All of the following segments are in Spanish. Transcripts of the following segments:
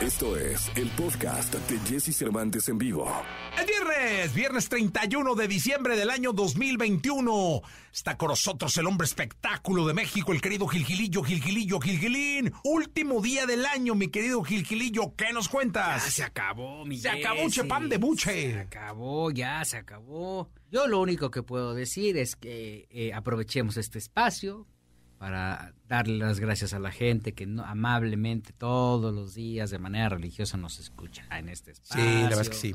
Esto es el podcast de Jesse Cervantes en vivo. El viernes, viernes 31 de diciembre del año 2021. Está con nosotros el hombre espectáculo de México, el querido Gilgilillo, Gilgilillo, Gilgilín. Último día del año, mi querido Gilgilillo. ¿Qué nos cuentas? Ya se acabó, mi Se acabó, Jessy. chepán de buche. Se acabó, ya se acabó. Yo lo único que puedo decir es que eh, aprovechemos este espacio para darle las gracias a la gente que no- amablemente todos los días de manera religiosa nos escucha en este Sí, espacio. la verdad es que sí.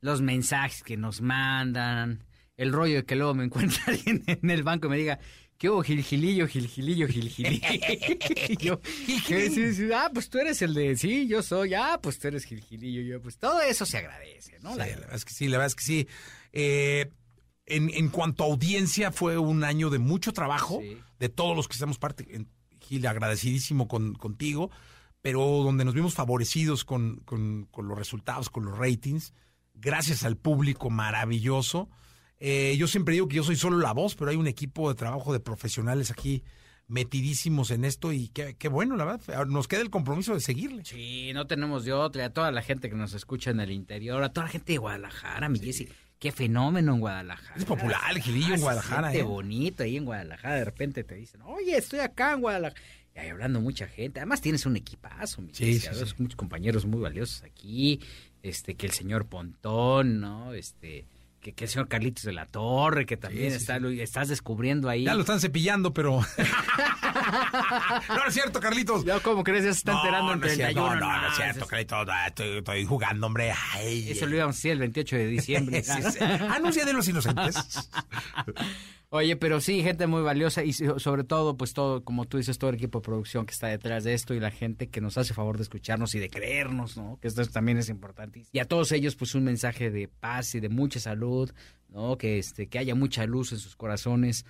Los mensajes que nos mandan, el rollo de que luego me encuentre alguien en el banco y me diga, ¿qué hubo, Gilgilillo, Gilgilillo, Gilgilillo? Y yo, "¿Qué? Sí, sí, ah, pues tú eres el de, sí, yo soy, ah, pues tú eres Gilgilillo, yo, pues todo eso se agradece, ¿no? Sí, La- la verdad es que sí, la verdad es que sí. Eh, en, en cuanto a audiencia, fue un año de mucho trabajo, Sí. De todos los que estamos parte. en- Gil, agradecidísimo con, contigo, pero donde nos vimos favorecidos con, con- con los resultados, con los ratings, gracias al público maravilloso. Eh, yo siempre digo que yo soy solo la voz, pero hay un equipo de trabajo de profesionales aquí metidísimos en esto y qué, qué bueno, la verdad. Nos queda el compromiso de seguirle. Sí, no tenemos de otra. A toda la gente que nos escucha en el interior, a toda la gente de Guadalajara, mi Jessy. Qué fenómeno en Guadalajara. Es popular el Gilillo en Ah, se Guadalajara, siente ¿eh? bonito ahí en Guadalajara. De repente te dicen, oye, estoy acá en Guadalajara. Y ahí hablando mucha gente. Además tienes un equipazo, mi Sí, sí, sí. muchos compañeros muy valiosos aquí. Este, que el señor Pontón, ¿no? Este, que, que el señor Carlitos de la Torre, que también sí, está, lo estás descubriendo ahí. Ya lo están cepillando, pero. no, no es cierto, Carlitos. Ya, ¿cómo crees? Ya se está enterando no, en no es cierto, 31. no, no, no es no, cierto, Carlitos. no, Estoy, estoy jugando, hombre. Ay, Eso lo íbamos a decir el 28 de diciembre. Sí, sí. Anuncia de los inocentes. Oye, pero sí, gente muy valiosa y so- sobre todo, pues todo, como tú dices, todo el equipo de producción que está detrás de esto y la gente que nos hace favor de escucharnos y de creernos, ¿no? Que esto también es importante. Y a todos ellos, pues un mensaje de paz y de mucha salud, ¿no? Que este, que haya mucha luz en sus corazones.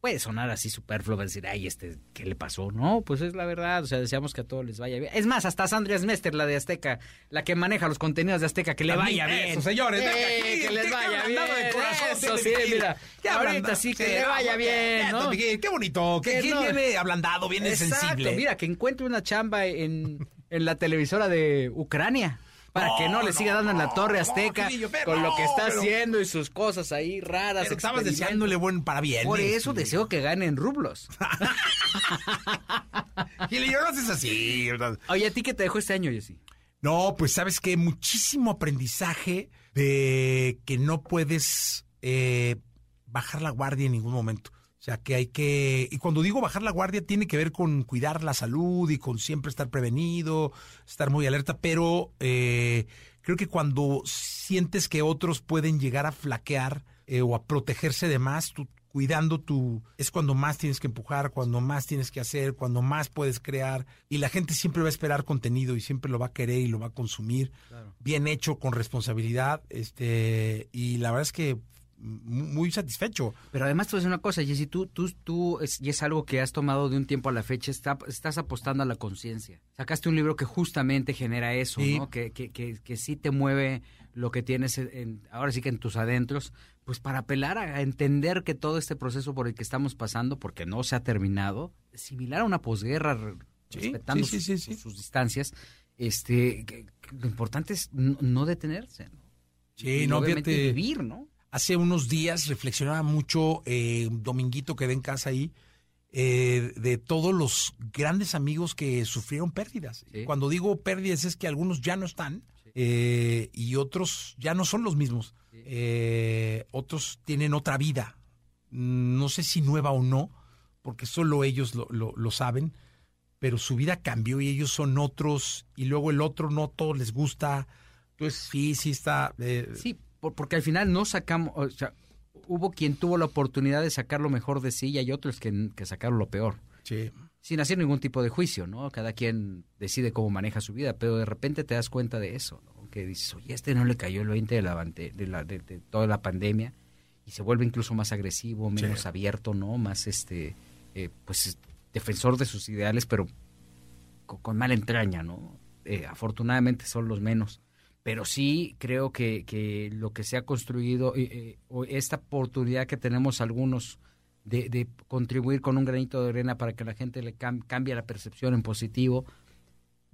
Puede sonar así superfluo, decir, ay, este, ¿qué le pasó? No, pues es la verdad, o sea, deseamos que a todos les vaya bien. Es más, hasta Sandra Smester, la de Azteca, la que maneja los contenidos de Azteca, que le vaya bien. eso, señores, aquí, que les vaya bien. de corazón Eso sí, mira, Qué ahorita sí que le vaya bien, ¿no? Qué bonito. Que Que ¿Quién no- viene ablandado, viene Exacto, sensible? mira, que encuentre una chamba en, en la televisora de Ucrania. Para No, que no le siga dando en la Torre Azteca pero con lo que está pero- haciendo y sus cosas ahí raras. Estabas deseándole buen para bien. Por eh, eso deseo que gane en rublos. Gilillo, no haces así. Oye, ¿a ti qué te dejó este año, Jessy? No, pues sabes que muchísimo aprendizaje de que no puedes eh, bajar la guardia en ningún momento. O sea, que hay que... Y cuando digo bajar la guardia tiene que ver con cuidar la salud y con siempre estar prevenido, estar muy alerta, pero eh, creo que cuando sientes que otros pueden llegar a flaquear eh, o a protegerse de más, tú cuidando tu... Es cuando más tienes que empujar, cuando más tienes que hacer, cuando más puedes crear. Y la gente siempre va a esperar contenido y siempre lo va a querer y lo va a consumir. Bien hecho, con responsabilidad. este Y la verdad es que muy satisfecho. Pero además a decir una cosa, Jessy, tú, tú, tú, es, y es algo que has tomado de un tiempo a la fecha, está- estás apostando a la conciencia. Sacaste un libro que justamente genera eso, Sí. ¿no? Que, que, que, que sí te mueve lo que tienes, en, ahora sí que en tus adentros, pues para apelar a entender que todo este proceso por el que estamos pasando, porque no se ha terminado, es similar a una posguerra, Sí, respetando sí, sus, distancias, este, lo importante es no, no detenerse, ¿no? Sí, Y no, obviamente vivir, ¿no? Hace unos días reflexionaba mucho, eh, dominguito quedé en casa ahí, eh, de todos los grandes amigos que sufrieron pérdidas. Sí. Cuando digo pérdidas es que algunos ya no están eh, y otros ya no son los mismos. Eh, otros tienen otra vida. Mm, No sé si nueva o no, porque solo ellos lo, lo- lo saben, pero su vida cambió y ellos son otros y luego el otro no todos les gusta. Entonces sí, sí está... eh, Sí, porque al final no sacamos, o sea, hubo quien tuvo la oportunidad de sacar lo mejor de sí y hay otros que, que sacaron lo peor. sí. Sin hacer ningún tipo de juicio, ¿no? Cada quien decide cómo maneja su vida, pero de repente te das cuenta de eso, ¿no? Que dices, oye, este no le cayó el 20 de, la, de, la- de- de toda la pandemia y se vuelve incluso más agresivo, menos Sí. abierto, ¿no? Más, este, eh, pues, defensor de sus ideales, pero con, con mala entraña, ¿no? Eh, afortunadamente son los menos. Pero sí creo que, que lo que se ha construido, eh, eh, esta oportunidad que tenemos algunos de, de contribuir con un granito de arena para que la gente le cam- cambie la percepción en positivo,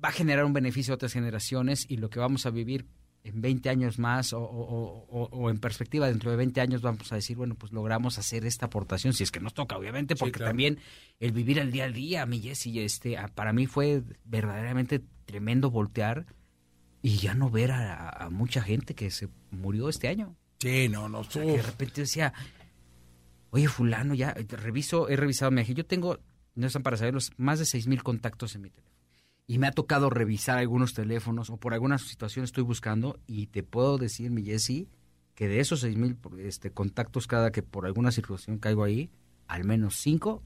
va a generar un beneficio a otras generaciones y lo que vamos a vivir en 20 años más o, o- o- o en perspectiva dentro de 20 años vamos a decir, bueno, pues logramos hacer esta aportación, si es que nos toca, obviamente, porque claro. también el vivir el día al día, mi Jessy, este, a- para mí fue verdaderamente tremendo voltear y ya no ver a, a mucha gente que se murió este año. Sí, no, no. O sea, que de repente decía, oye, fulano, ya, reviso, he revisado mi agenda. Yo tengo, no están para saberlos, más de seis mil contactos en mi teléfono. Y me ha tocado revisar algunos teléfonos o por alguna situación estoy buscando y te puedo decir, mi Jessy, que de esos seis mil este, contactos cada que por alguna situación caigo ahí, al menos cinco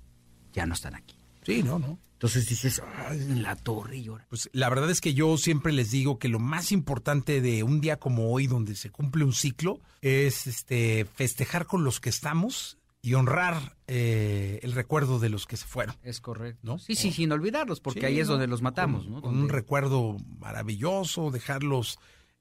ya no están aquí. Sí, no, no. Entonces dices, ay, en la torre y ahora. Pues la verdad es que yo siempre les digo que lo más importante de un día como hoy, donde se cumple un ciclo, es este festejar con los que estamos y honrar eh, el recuerdo de los que se fueron. Es correcto. ¿No? Sí, sí, sin olvidarlos, porque Sí, ahí es ¿no? donde los matamos, Con- ¿no? Con un recuerdo maravilloso, dejarlos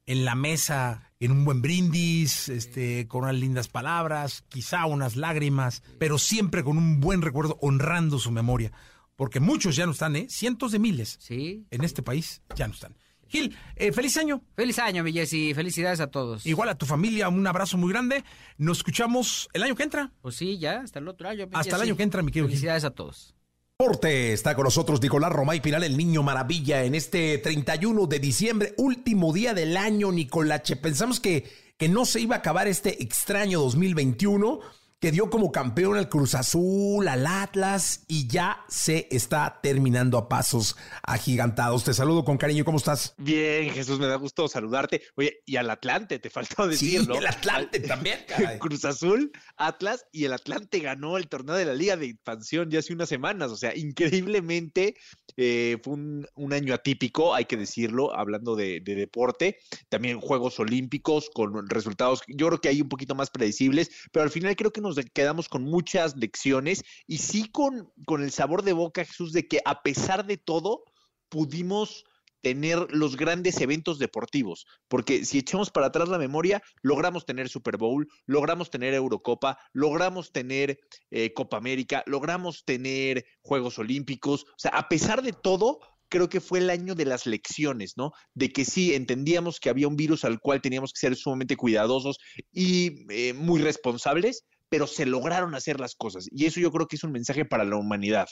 en la mesa, en un buen brindis, este, con unas lindas palabras, quizá unas lágrimas, pero siempre con un buen recuerdo, honrando su memoria. Porque muchos ya no están, ¿eh? Cientos de miles Sí. en este país ya no están. Gil, eh, feliz año. Feliz año, mi Jessy. Felicidades a todos. Igual a tu familia, un abrazo muy grande. Nos escuchamos el año que entra. Pues sí, ya, hasta el otro año. mi Hasta el año que entra, mi querido Gil. Felicidades a todos. Deporte. Está con nosotros Nicolás Romay Pinal, el niño maravilla, en este 31 de diciembre, último día del año, Nicolache. Pensamos que, que no se iba a acabar este extraño 2021, que dio como campeón al Cruz Azul, al Atlas, y ya se está terminando a pasos agigantados. Te saludo con cariño, ¿cómo estás? Bien, Jesús, me da gusto saludarte. Oye, y al Atlante, te faltó Sí, decirlo. el Atlante también, caray. Cruz Azul, Atlas y el Atlante ganó el torneo de la Liga de Expansión ya hace unas semanas. O sea, increíblemente eh, fue un, un año atípico, hay que decirlo, hablando de, de deporte. También Juegos Olímpicos con resultados, yo creo que hay un poquito más predecibles, pero al final creo que nos quedamos con muchas lecciones y sí con, con el sabor de boca, Jesús, de que a pesar de todo, pudimos tener los grandes eventos deportivos, porque si echamos para atrás la memoria, logramos tener Super Bowl, logramos tener Eurocopa, logramos tener eh, Copa América, logramos tener Juegos Olímpicos, o sea, a pesar de todo, creo que fue el año de las lecciones, ¿no? De que sí, entendíamos que había un virus al cual teníamos que ser sumamente cuidadosos y eh, muy responsables, pero se lograron hacer las cosas, y eso yo creo que es un mensaje para la humanidad.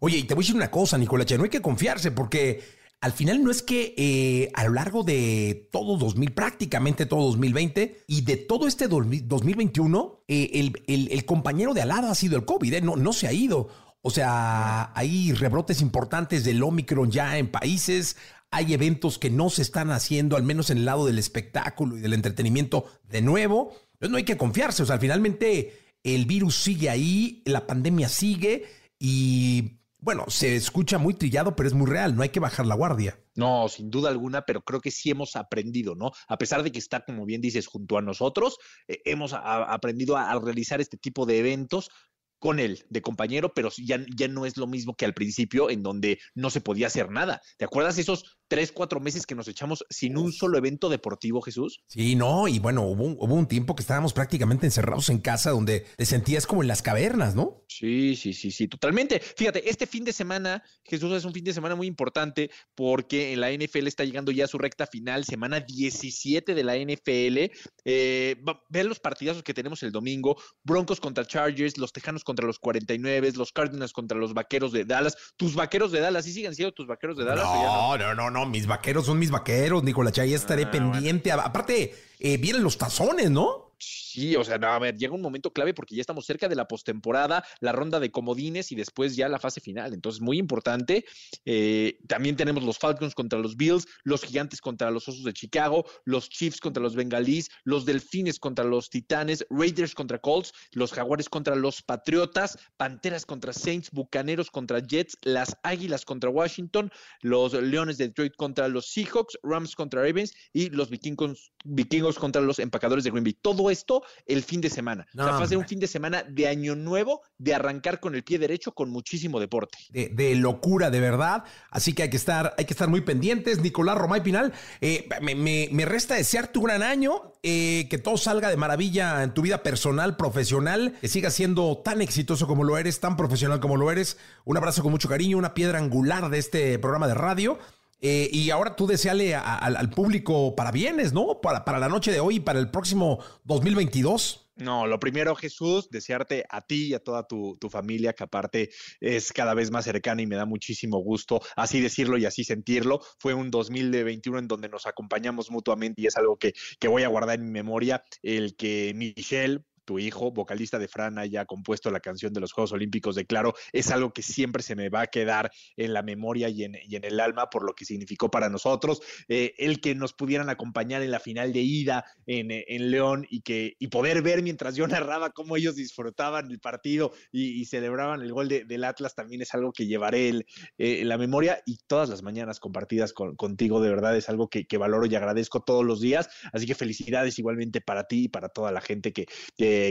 Oye, y te voy a decir una cosa, Nicolache, no hay que confiarse porque al final no es que eh, a lo largo de todo 2000, prácticamente todo 2020 y de todo este 2000 2021, eh, el, el- compañero de al lado ha sido el COVID, ¿eh? no, no se ha ido. O sea, hay rebrotes importantes del Omicron ya en países, hay eventos que no se están haciendo, al menos en el lado del espectáculo y del entretenimiento de nuevo. No hay que confiarse, o sea, finalmente el virus sigue ahí, la pandemia sigue y bueno, se escucha muy trillado, pero es muy real, no hay que bajar la guardia. No, sin duda alguna, pero creo que sí hemos aprendido, ¿no? A pesar de que está, como bien dices, junto a nosotros, eh, hemos aprendido a, a realizar este tipo de eventos con él, de compañero, pero ya, ya no es lo mismo que al principio, en donde no se podía hacer nada. ¿Te acuerdas esos tres, cuatro meses que nos echamos sin un solo evento deportivo, Jesús? Sí, no, y bueno, hubo, un- hubo un tiempo que estábamos prácticamente encerrados en casa donde te sentías como en las cavernas, ¿no? Sí, sí, sí, sí, totalmente. Fíjate, este fin de semana, Jesús, es un fin de semana muy importante porque en la NFL está llegando ya a su recta final, semana 17 de la NFL. Eh, vean los partidazos que tenemos el domingo: Broncos contra Chargers, los Tejanos contra los 49, los Cardinals contra los Vaqueros de Dallas. Tus Vaqueros de Dallas, ¿sí siguen siendo tus Vaqueros de Dallas? No, no? no, no, no, mis vaqueros son mis vaqueros, Nicolás, ya estaré Ah, pendiente. Aparte, eh, vienen los tazones, ¿no? Sí, o sea, no, a ver, llega un momento clave porque ya estamos cerca de la postemporada, la ronda de comodines y después ya la fase final. Entonces, muy importante. Eh, también tenemos los Falcons contra los Bills, los Gigantes contra los Osos de Chicago, los Chiefs contra los Bengalís, los Delfines contra los Titanes, Raiders contra Colts, los Jaguares contra los Patriotas, Panteras contra Saints, Bucaneros contra Jets, las Águilas contra Washington, los Leones de Detroit contra los Seahawks, Rams contra Ravens y los Vikingos, Vikingos contra los Empacadores de Green Bay. Todo esto el fin de semana. No, o sea, va a ser un fin de semana de año nuevo, de arrancar con el pie derecho con muchísimo deporte. de, de locura, de verdad. Así que hay que estar, hay que estar muy pendientes. Nicolás Romay Pinal, eh, me, me- me resta desearte un gran año, eh, que todo salga de maravilla en tu vida personal, profesional, que sigas siendo tan exitoso como lo eres, tan profesional como lo eres. Un abrazo con mucho cariño, una piedra angular de este programa de radio. Eh, y ahora tú deseale al público para bienes, ¿no? Para, para la noche de hoy y para el próximo 2022. No, lo primero, Jesús, desearte a ti y a toda tu, tu familia, que aparte es cada vez más cercana y me da muchísimo gusto así decirlo y así sentirlo. Fue un 2021 en donde nos acompañamos mutuamente y es algo que, que voy a guardar en mi memoria, el que Michelle tu hijo, vocalista de Fran, haya compuesto la canción de los Juegos Olímpicos de Claro, es algo que siempre se me va a quedar en la memoria y en, y en el alma por lo que significó para nosotros. Eh, el que nos pudieran acompañar en la final de ida en, eh, en León y, que, y poder ver mientras yo narraba cómo ellos disfrutaban el partido y, celebraban el gol de- del Atlas también es algo que llevaré el, eh, la memoria y todas las mañanas compartidas con- contigo, de verdad es algo que, valoro y agradezco todos los días. Así que felicidades igualmente para ti y para toda la gente que,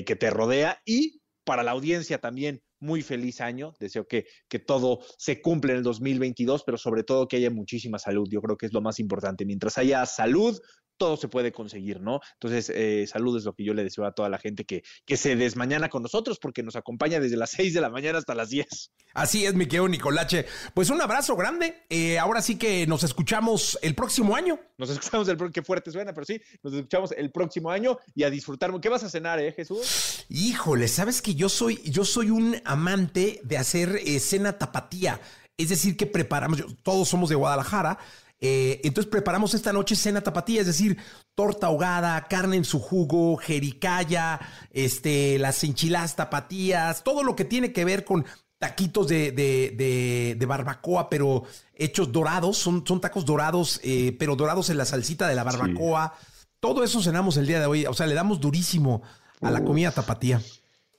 que te rodea y para la audiencia también. Muy feliz año, deseo que, que todo se cumpla en el 2022, pero sobre todo que haya muchísima salud. Yo creo que es lo más importante. Mientras haya salud, todo se puede conseguir, ¿no? Entonces, eh, salud es lo que yo le deseo a toda la gente que, que se desmañana con nosotros, porque nos acompaña desde las 6 de la mañana hasta las 10. Así es, mi querido Nicolache. Pues un abrazo grande. Eh, ahora sí que nos escuchamos el próximo año. Nos escuchamos el pro- qué fuerte suena, pero sí, nos escuchamos el próximo año y a disfrutar. ¿Qué vas a cenar, eh, Jesús? Híjole, sabes que yo soy, yo soy un amante de hacer eh, cena tapatía. Es decir, que preparamos, yo- todos somos de Guadalajara. Eh, entonces preparamos esta noche cena tapatía, es decir, torta ahogada, carne en su jugo, jericaya, este, las enchiladas tapatías, todo lo que tiene que ver con taquitos de, de- de- de barbacoa, pero hechos dorados, son, son tacos dorados, eh, pero dorados en la salsita de la barbacoa. Todo eso cenamos el día de hoy, o sea, le damos durísimo a la comida tapatía.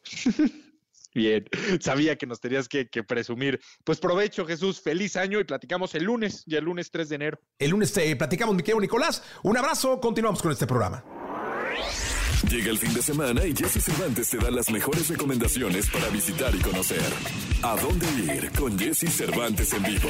Bien, sabía que nos tenías que, presumir. Pues provecho, Jesús, feliz año y platicamos el lunes, ya el lunes 3 de enero. El lunes te platicamos, mi querido Nicolás. Un abrazo, continuamos con este programa. Llega el fin de semana y Jesse Cervantes te da las mejores recomendaciones para visitar y conocer. ¿A dónde ir con Jesse Cervantes en vivo?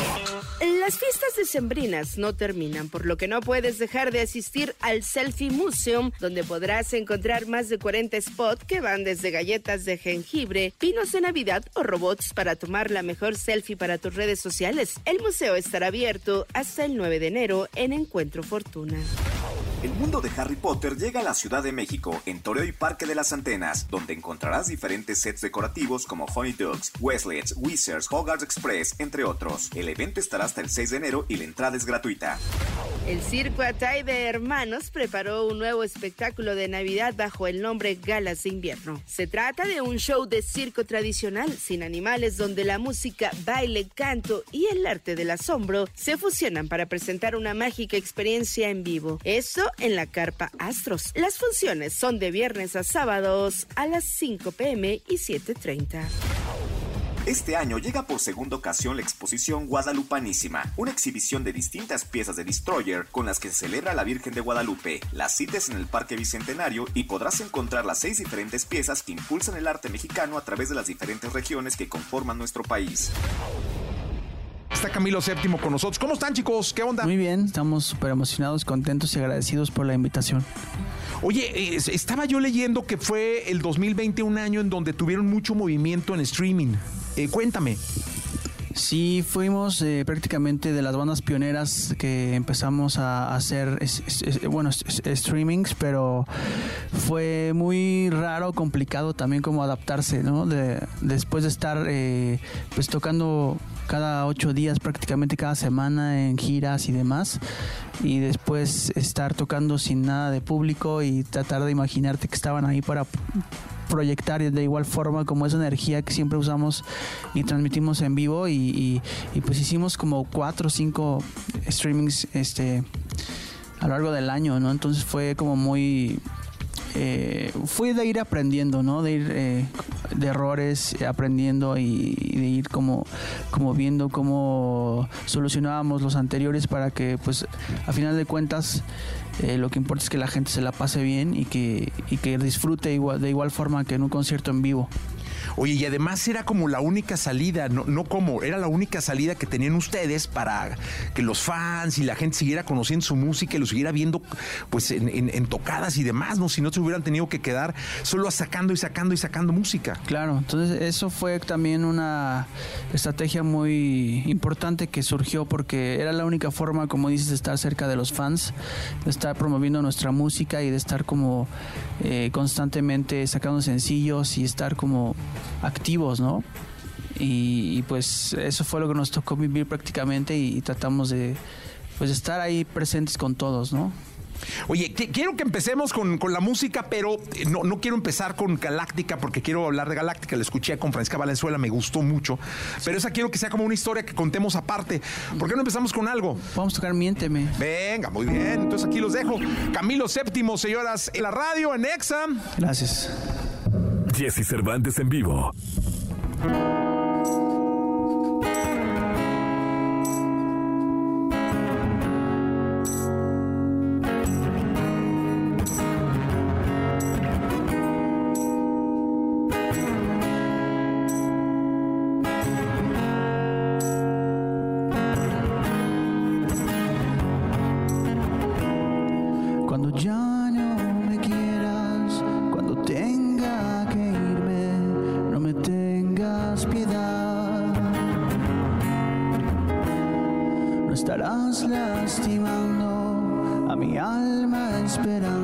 Las fiestas decembrinas no terminan, por lo que no puedes dejar de asistir al Selfie Museum, donde podrás encontrar más de 40 spots que van desde galletas de jengibre, pinos de Navidad o robots para tomar la mejor selfie para tus redes sociales. El museo estará abierto hasta el 9 de enero en Encuentro Fortuna. El mundo de Harry Potter llega a la Ciudad de México, en Toreo y Parque de las Antenas, donde encontrarás diferentes sets decorativos como Honeydukes, Westlets, Wizards, Hogwarts Express, entre otros. El evento estará hasta el 6 de enero y la entrada es gratuita. El Circo Atay de Hermanos preparó un nuevo espectáculo de Navidad bajo el nombre Galas de Invierno. Se trata de un show de circo tradicional sin animales donde la música, baile, canto y el arte del asombro se fusionan para presentar una mágica experiencia en vivo. Esto en la carpa Astros. Las funciones son de viernes a sábados a las 5 pm y 7.30. Este año llega por segunda ocasión la exposición Guadalupanísima, una exhibición de distintas piezas de Destroyer con las que se celebra la Virgen de Guadalupe. Las citas en el Parque Bicentenario y podrás encontrar las seis diferentes piezas que impulsan el arte mexicano a través de las diferentes regiones que conforman nuestro país. Está Camilo VII con nosotros. ¿Cómo están, chicos? ¿Qué onda? Muy bien, estamos súper emocionados, contentos y agradecidos por la invitación. Oye, eh, estaba yo leyendo que fue el 2020 un año en donde tuvieron mucho movimiento en streaming. Eh, cuéntame. Sí, fuimos eh, prácticamente de las bandas pioneras que empezamos a hacer, bueno, streamings, pero fue muy raro, complicado también como adaptarse, ¿no? De- después de estar eh, pues tocando cada ocho días, prácticamente cada semana en giras y demás, y después estar tocando sin nada de público y tratar de imaginarte que estaban ahí para proyectar de igual forma como esa energía que siempre usamos y transmitimos en vivo y, y- pues hicimos como cuatro o cinco streamings este a lo largo del año, ¿no? Entonces fue como muy eh, fue de ir aprendiendo, ¿no? De ir eh, de errores, eh, aprendiendo y, y de ir como, como viendo cómo solucionábamos los anteriores para que, pues, a final de cuentas, eh, lo que importa es que la gente se la pase bien y que, y que disfrute igual, de igual forma que en un concierto en vivo. Oye, y además era como la única salida, no, no como, era la única salida que tenían ustedes para que los fans y la gente siguiera conociendo su música y lo siguiera viendo pues en, en- en tocadas y demás, ¿no? Si no se hubieran tenido que quedar solo sacando y sacando y sacando música. Claro, entonces eso fue también una estrategia muy importante que surgió porque era la única forma, como dices, de estar cerca de los fans, de estar promoviendo nuestra música y de estar como eh, constantemente sacando sencillos y estar como activos, ¿no? Y, y, pues eso fue lo que nos tocó vivir prácticamente y, y tratamos de pues estar ahí presentes con todos, ¿no? Oye, que- quiero que empecemos con, con la música, pero eh, no, no quiero empezar con Galáctica porque quiero hablar de Galáctica. La escuché con Francisca Valenzuela, me gustó mucho. Pero esa quiero que sea como una historia que contemos aparte. ¿Por qué no empezamos con algo? Vamos a tocar Miénteme. Venga, muy bien. Entonces aquí los dejo. Camilo Séptimo, señoras, en la radio, en Exa. Gracias. Jesse Cervantes en vivo. Lastimando a mi alma esperando,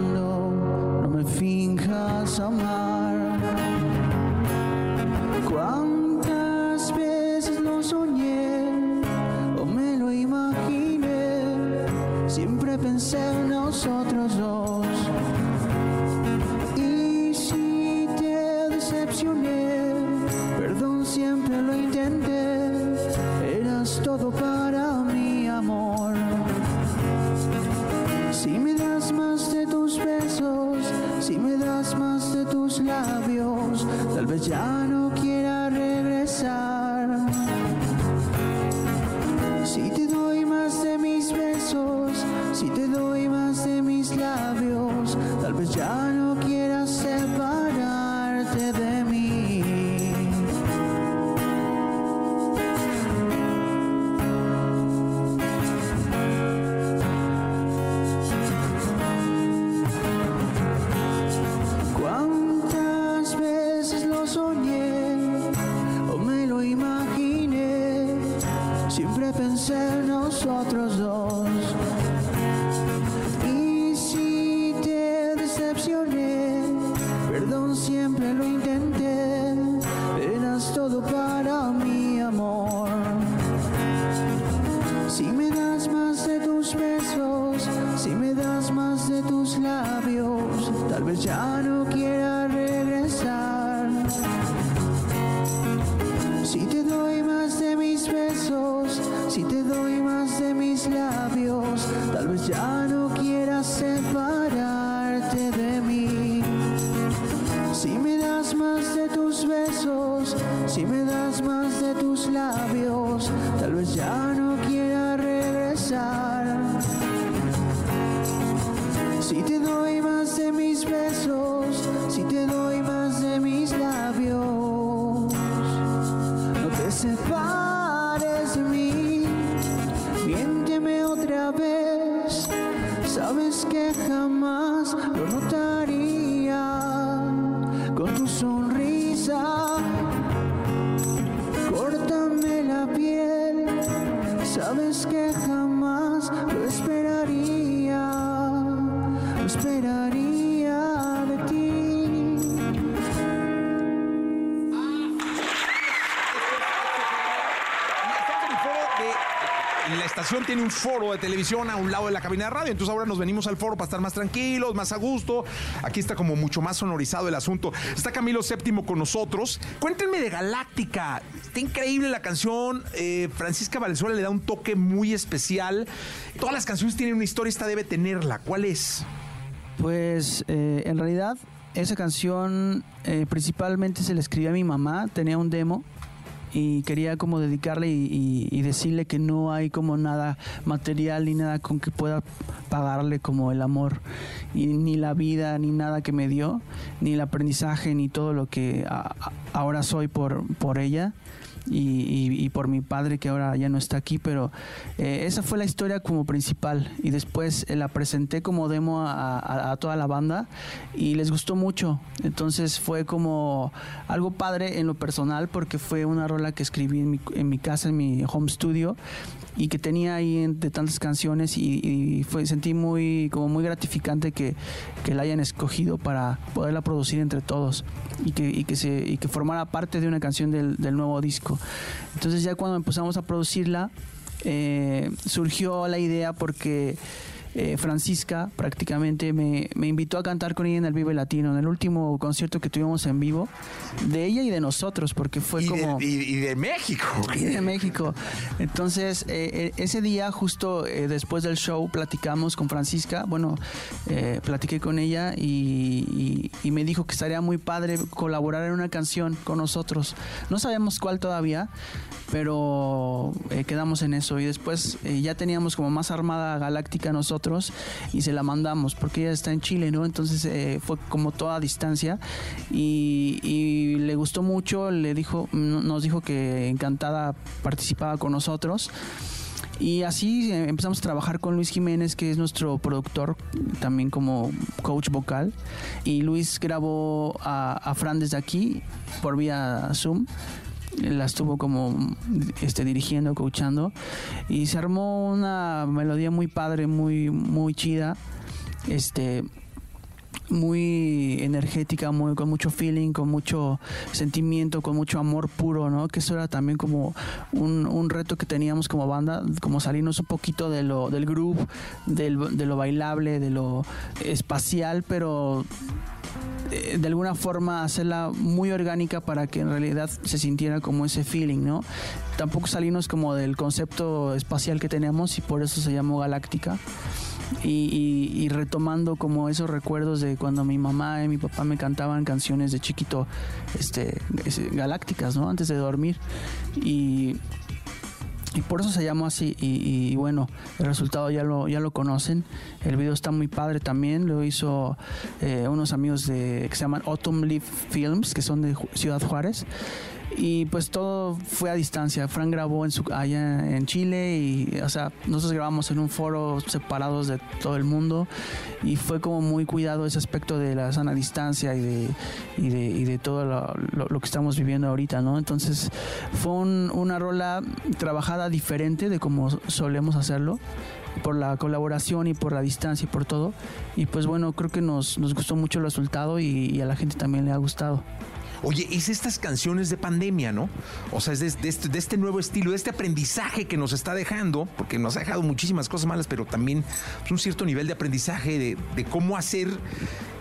Si te doy más de mis besos, si te doy más de mis labios, no te separes de mí, miénteme otra vez, sabes que jamás tiene un foro de televisión a un lado de la cabina de radio, entonces ahora nos venimos al foro para estar más tranquilos, más a gusto. Aquí está como mucho más sonorizado el asunto. Está Camilo Séptimo con nosotros. Cuéntenme de Galáctica. Está increíble la canción. Eh, Francisca Valenzuela le da un toque muy especial. Todas las canciones tienen una historia, esta debe tenerla. ¿Cuál es? Pues eh, en realidad esa canción eh, principalmente se la escribí a mi mamá, tenía un demo y quería como dedicarle y, decirle que no hay como nada material ni nada con que pueda pagarle como el amor y ni la vida ni nada que me dio ni el aprendizaje ni todo lo que ahora soy por por ella y, por mi padre que ahora ya no está aquí, pero eh, esa fue la historia como principal. Y después eh, la presenté como demo a, toda la banda y les gustó mucho, entonces fue como algo padre en lo personal porque fue una rola que escribí en mi, en mi casa, en mi home studio y que tenía ahí de tantas canciones y, fue sentí muy como muy gratificante que, que, la hayan escogido para poderla producir entre todos y que, y que se y que formara parte de una canción del, del nuevo disco. Entonces ya cuando empezamos a producirla eh, surgió la idea porque eh, Francisca prácticamente me, invitó a cantar con ella en el Vive Latino, en el último concierto que tuvimos en vivo, de ella y de nosotros, porque fue como... y, de México. Y de México. Entonces, eh, eh, ese día, justo después del show, platicamos con Francisca, bueno, platiqué con ella y, y, me dijo que estaría muy padre colaborar en una canción con nosotros. No sabemos cuál todavía, pero quedamos en eso y después ya teníamos como más armada galáctica nosotros y se la mandamos porque ella está en Chile, ¿no? Entonces eh, fue como toda distancia y, le gustó mucho, le dijo, nos dijo que encantada participaba con nosotros. Y así eh, empezamos a trabajar con Luis Jiménez, que es nuestro productor, también como coach vocal. Y Luis grabó a, a Fran desde aquí por vía Zoom la estuvo como este, dirigiendo, coachando, y se armó una melodía muy padre, muy, muy chida, este muy energética, muy, con mucho feeling, con mucho sentimiento, con mucho amor puro, ¿no? Que eso era también como un, reto que teníamos como banda, como salirnos un poquito de lo, del groove, del, de lo bailable, de lo espacial, pero eh, de alguna forma hacerla muy orgánica para que en realidad se sintiera como ese feeling, ¿no? Tampoco salirnos como del concepto espacial que tenemos y por eso se llamó Galáctica. Y, retomando como esos recuerdos de cuando mi mamá y mi papá me cantaban canciones de chiquito este galácticas no antes de dormir. Y y por eso se llamó así y, bueno el resultado ya lo ya lo conocen. El video está muy padre también lo hizo eh, unos amigos de que se llaman Autumn Leaf Films que son de Ciudad Juárez y pues todo fue a distancia. Frank grabó en su, allá en Chile y, o sea, nosotros grabamos en un foro separados de todo el mundo y fue como muy cuidado ese aspecto de la sana distancia y de, y de, y de todo lo, que estamos viviendo ahorita, ¿no? Entonces fue una rola trabajada diferente de como solemos hacerlo por la colaboración y por la distancia y por todo. Y pues bueno, creo que nos, nos gustó mucho el resultado y a la gente también le ha gustado. Oye, es estas canciones de pandemia, ¿no? O sea, es de, este, de, este, nuevo estilo, de este aprendizaje que nos está dejando, porque nos ha dejado muchísimas cosas malas, pero también pues, un cierto nivel de aprendizaje de, cómo hacer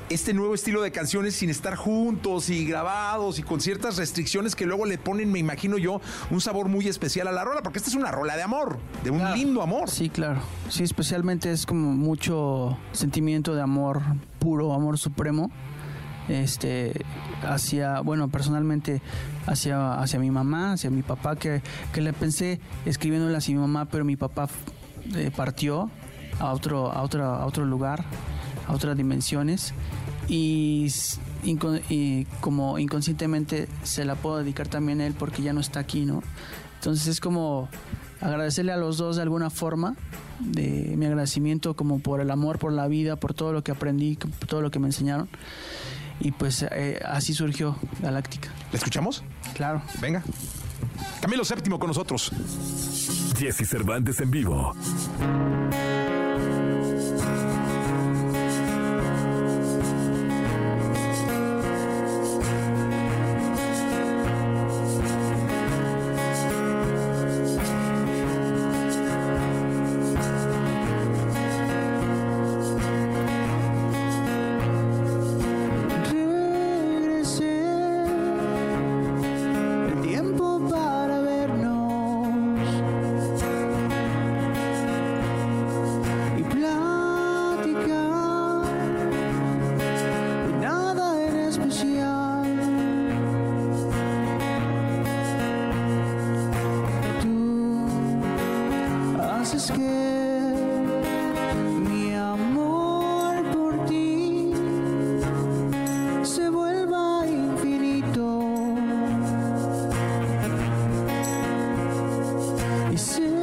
este nuevo estilo de canciones sin estar juntos y grabados y con ciertas restricciones que luego le ponen, me imagino yo, un sabor muy especial a la rola, porque esta es una rola de amor, de un lindo amor. Sí, claro. Sí, especialmente es como mucho sentimiento de amor puro, amor supremo este hacia bueno personalmente hacia hacia mi mamá hacia mi papá que, que le pensé escribiéndole a mi mamá pero mi papá eh, partió a otro a otro a otro lugar a otras dimensiones y, y, como inconscientemente se la puedo dedicar también a él porque ya no está aquí no entonces es como agradecerle a los dos de alguna forma de mi agradecimiento como por el amor por la vida por todo lo que aprendí todo lo que me enseñaron y pues eh, así surgió Galáctica. ¿La escuchamos? Claro. Venga. Camilo Séptimo con nosotros. Jesse Cervantes en vivo. Y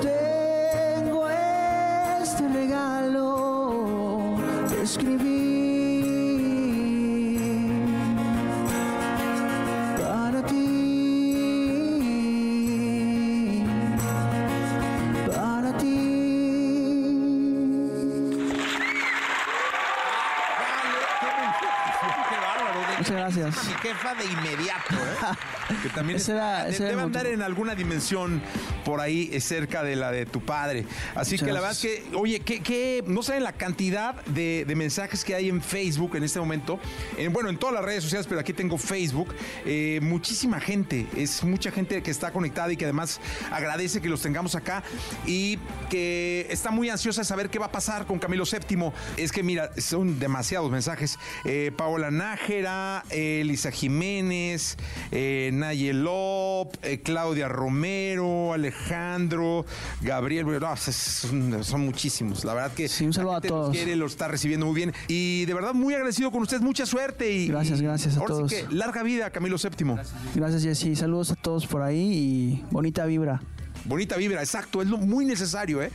tengo este regalo que escribí para ti. Para ti. Qué bárbaro. de- Muchas gracias. Mi jefa de inmediato, ¿eh? Que también Ese era- debe andar en alguna dimensión por ahí eh, cerca de la de tu padre. Así Muchas que la verdad es que, oye, que, que no saben la cantidad de, de mensajes que hay en Facebook en este momento. En, bueno, en todas las redes sociales, pero aquí tengo Facebook. Eh, muchísima gente, es mucha gente que está conectada y que además agradece que los tengamos acá y que está muy ansiosa de saber qué va a pasar con Camilo VII. Es que mira, son demasiados mensajes. Eh, Paola Nájera, eh, Elisa Jiménez, eh, Nayelop, eh, Claudia Romero, Alejandro, Gabriel. no, son, son muchísimos. La verdad que Sí, un saludo a gente los todos. quiere, lo está recibiendo muy bien. Y de verdad muy agradecido con ustedes. Mucha suerte. Y, Gracias, gracias a ahora sí todos. que larga vida, Camilo VII. Gracias, Jessy. Saludos a todos por ahí y bonita vibra. Bonita vibra, exacto. Es lo muy necesario, ¿eh?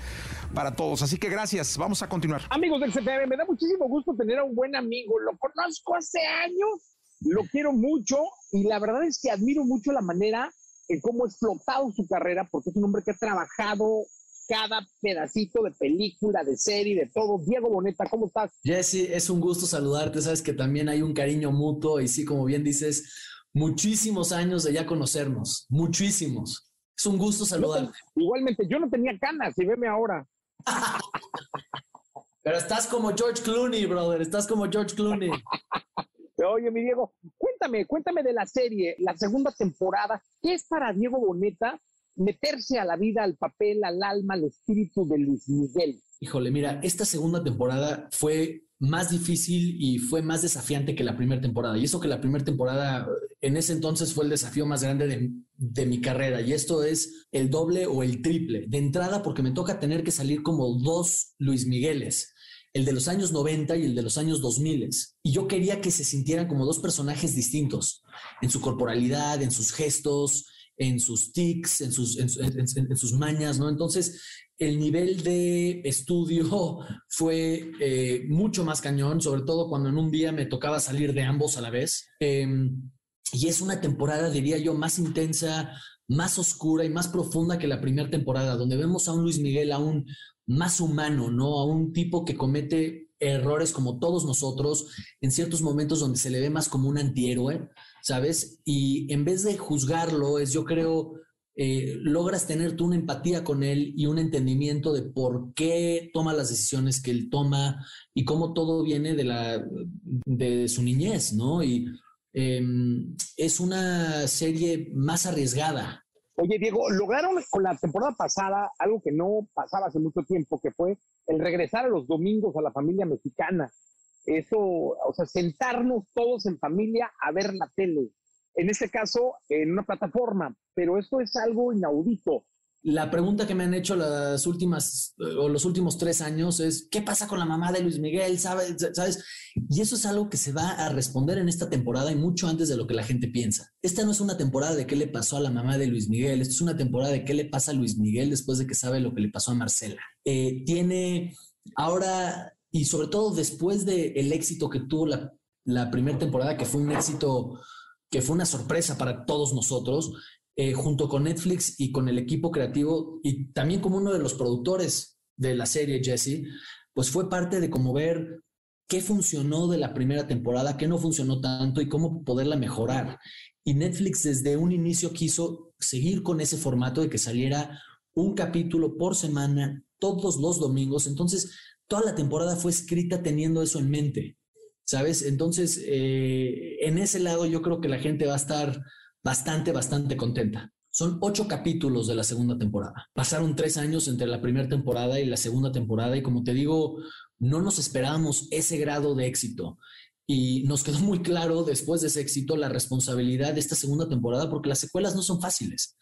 Para todos. Así que gracias. Vamos a continuar. Amigos del CPM, me da muchísimo gusto tener a un buen amigo. Lo conozco hace años, lo quiero mucho y la verdad es que admiro mucho la manera en cómo ha explotado su carrera, porque es un hombre que ha trabajado cada pedacito de película, de serie, de todo. Diego Boneta, ¿cómo estás? Jesse, es un gusto saludarte. Sabes que también hay un cariño mutuo y sí, como bien dices, muchísimos años de ya conocernos, muchísimos. Es un gusto saludarte. Igualmente, yo no tenía canas y veme ahora. Pero estás como George Clooney, brother. Estás como George Clooney. Oye, mi Diego, cuéntame, cuéntame de la serie, la segunda temporada. ¿Qué es para Diego Boneta meterse a la vida, al papel, al alma, al espíritu de Luis Miguel? Híjole, mira, esta segunda temporada fue más difícil y fue más desafiante que la primera temporada. Y eso que la primera temporada en ese entonces fue el desafío más grande de, mi carrera. Y esto es el doble o el triple. De entrada, porque me toca tener que salir como dos Luis Migueles. El de los años 90 y el de los años 2000. Y yo quería que se sintieran como dos personajes distintos en su corporalidad, en sus gestos, en sus tics, en sus, en, sus mañas, ¿no? Entonces, el nivel de estudio fue eh, mucho más cañón, sobre todo cuando en un día me tocaba salir de ambos a la vez. Em, y es una temporada, diría yo, más intensa, más oscura y más profunda que la primera temporada, donde vemos a un Luis Miguel aún más humano, ¿no? A un tipo que comete errores como todos nosotros, en ciertos momentos donde se le ve más como un antihéroe, ¿sabes? Y en vez de juzgarlo, es yo creo, eh, logras tener tú una empatía con él y un entendimiento de por qué toma las decisiones que él toma y cómo todo viene de, la, de su niñez, ¿no? Y em, es una serie más arriesgada, Oye, Diego, lograron con la temporada pasada algo que no pasaba hace mucho tiempo, que fue el regresar a los domingos a la familia mexicana. Eso, o sea, sentarnos todos en familia a ver la tele. En este caso, en una plataforma, pero esto es algo inaudito. La pregunta que me han hecho las últimas o los últimos tres años es ¿qué pasa con la mamá de Luis Miguel? ¿Sabes? ¿Sabes? Y eso es algo que se va a responder en esta temporada y mucho antes de lo que la gente piensa. Esta no es una temporada de qué le pasó a la mamá de Luis Miguel, esta es una temporada de qué le pasa a Luis Miguel después de que sabe lo que le pasó a Marcela. Eh, tiene ahora y sobre todo después del el éxito que tuvo la primera temporada, que fue un éxito que fue una sorpresa para todos nosotros, eh, junto con Netflix y con el equipo creativo y también como uno de los productores de la serie, Jesse, pues fue parte de como ver qué funcionó de la primera temporada, qué no funcionó tanto y cómo poderla mejorar. Y Netflix desde un inicio quiso seguir con ese formato de que saliera un capítulo por semana todos los domingos. Entonces, toda la temporada fue escrita teniendo eso en mente, ¿sabes? Entonces, eh, en ese lado yo creo que la gente va a estar bastante, bastante contenta. Son ocho capítulos de la segunda temporada. Pasaron tres años entre la primera temporada y la segunda temporada y como te digo, no nos esperábamos ese grado de éxito. Y nos quedó muy claro después de ese éxito la responsabilidad de esta segunda temporada porque las secuelas no son fáciles,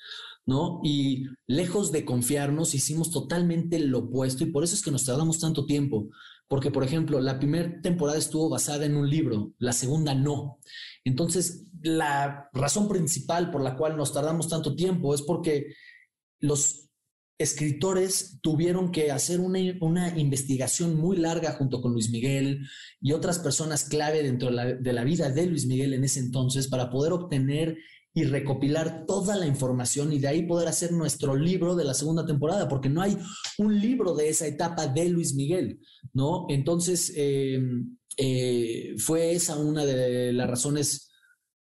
¿no? Y lejos de confiarnos, hicimos totalmente lo opuesto y por eso es que nos tardamos tanto tiempo. Porque, por ejemplo, la primera temporada estuvo basada en un libro, la segunda no. Entonces, la razón principal por la cual nos tardamos tanto tiempo es porque los escritores tuvieron que hacer una, investigación muy larga junto con Luis Miguel y otras personas clave dentro de la vida de Luis Miguel en ese entonces para poder obtener y recopilar toda la información y de ahí poder hacer nuestro libro de la segunda temporada, porque no hay un libro de esa etapa de Luis Miguel, ¿no? Entonces, eh, eh, fue esa una de las razones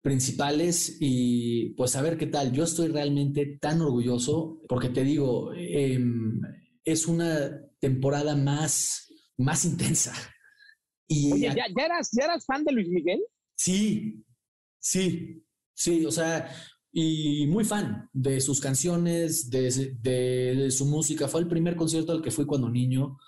principales y pues a ver qué tal. Yo estoy realmente tan orgulloso porque te digo, em, es una temporada más, más intensa. Y Oye, ¿ya, eras, ¿ya eras fan de Luis Miguel? Sí, sí, sí, o sea, y muy fan de sus canciones, de, de, su música. Fue el primer concierto al que fui cuando niño.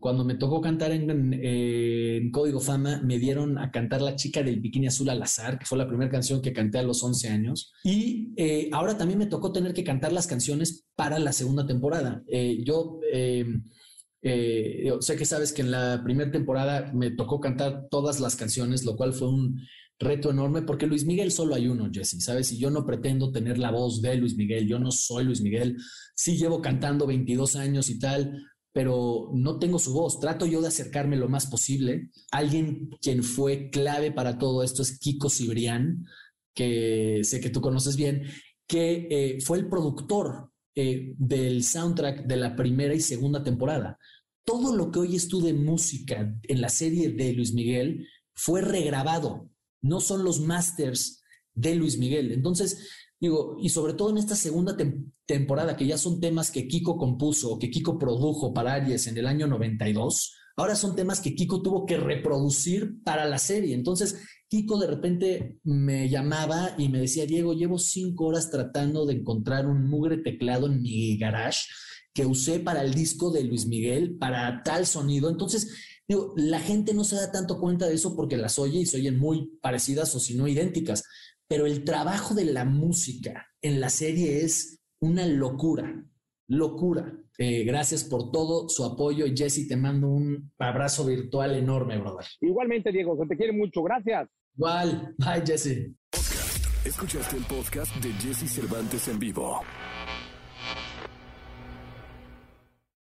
Cuando me tocó cantar en, Código Fama, me dieron a cantar La chica del bikini azul al azar, que fue la primera canción que canté a los 11 años. Y eh, ahora también me tocó tener que cantar las canciones para la segunda temporada. Eh, yo em, eh, sé que sabes que en la primera temporada me tocó cantar todas las canciones, lo cual fue un reto enorme porque Luis Miguel solo hay uno, Jesse, ¿sabes? Y yo no pretendo tener la voz de Luis Miguel, yo no soy Luis Miguel, sí llevo cantando 22 años y tal, pero no tengo su voz. Trato yo de acercarme lo más posible. Alguien quien fue clave para todo esto es Kiko Cibrián, que sé que tú conoces bien, que eh, fue el productor eh, del soundtrack de la primera y segunda temporada. Todo lo que oyes tú de música en la serie de Luis Miguel fue regrabado. No son los masters de Luis Miguel. Entonces, Y sobre todo en esta segunda temporada, que ya son temas que Kiko compuso o que Kiko produjo para Aries en el año 92, ahora son temas que Kiko tuvo que reproducir para la serie. Entonces, Kiko de repente me llamaba y me decía, Diego, llevo cinco horas tratando de encontrar un mugre teclado en mi garage que usé para el disco de Luis Miguel, para tal sonido. Entonces, digo, la gente no se da tanto cuenta de eso porque las oye y se oyen muy parecidas o si no idénticas pero el trabajo de la música en la serie es una locura, locura. Eh, gracias por todo su apoyo y Jesse, te mando un abrazo virtual enorme, brother. Igualmente, Diego, se te quiere mucho. Gracias. Igual. Bye, Jesse. Escuchaste el podcast de Jesse Cervantes en vivo.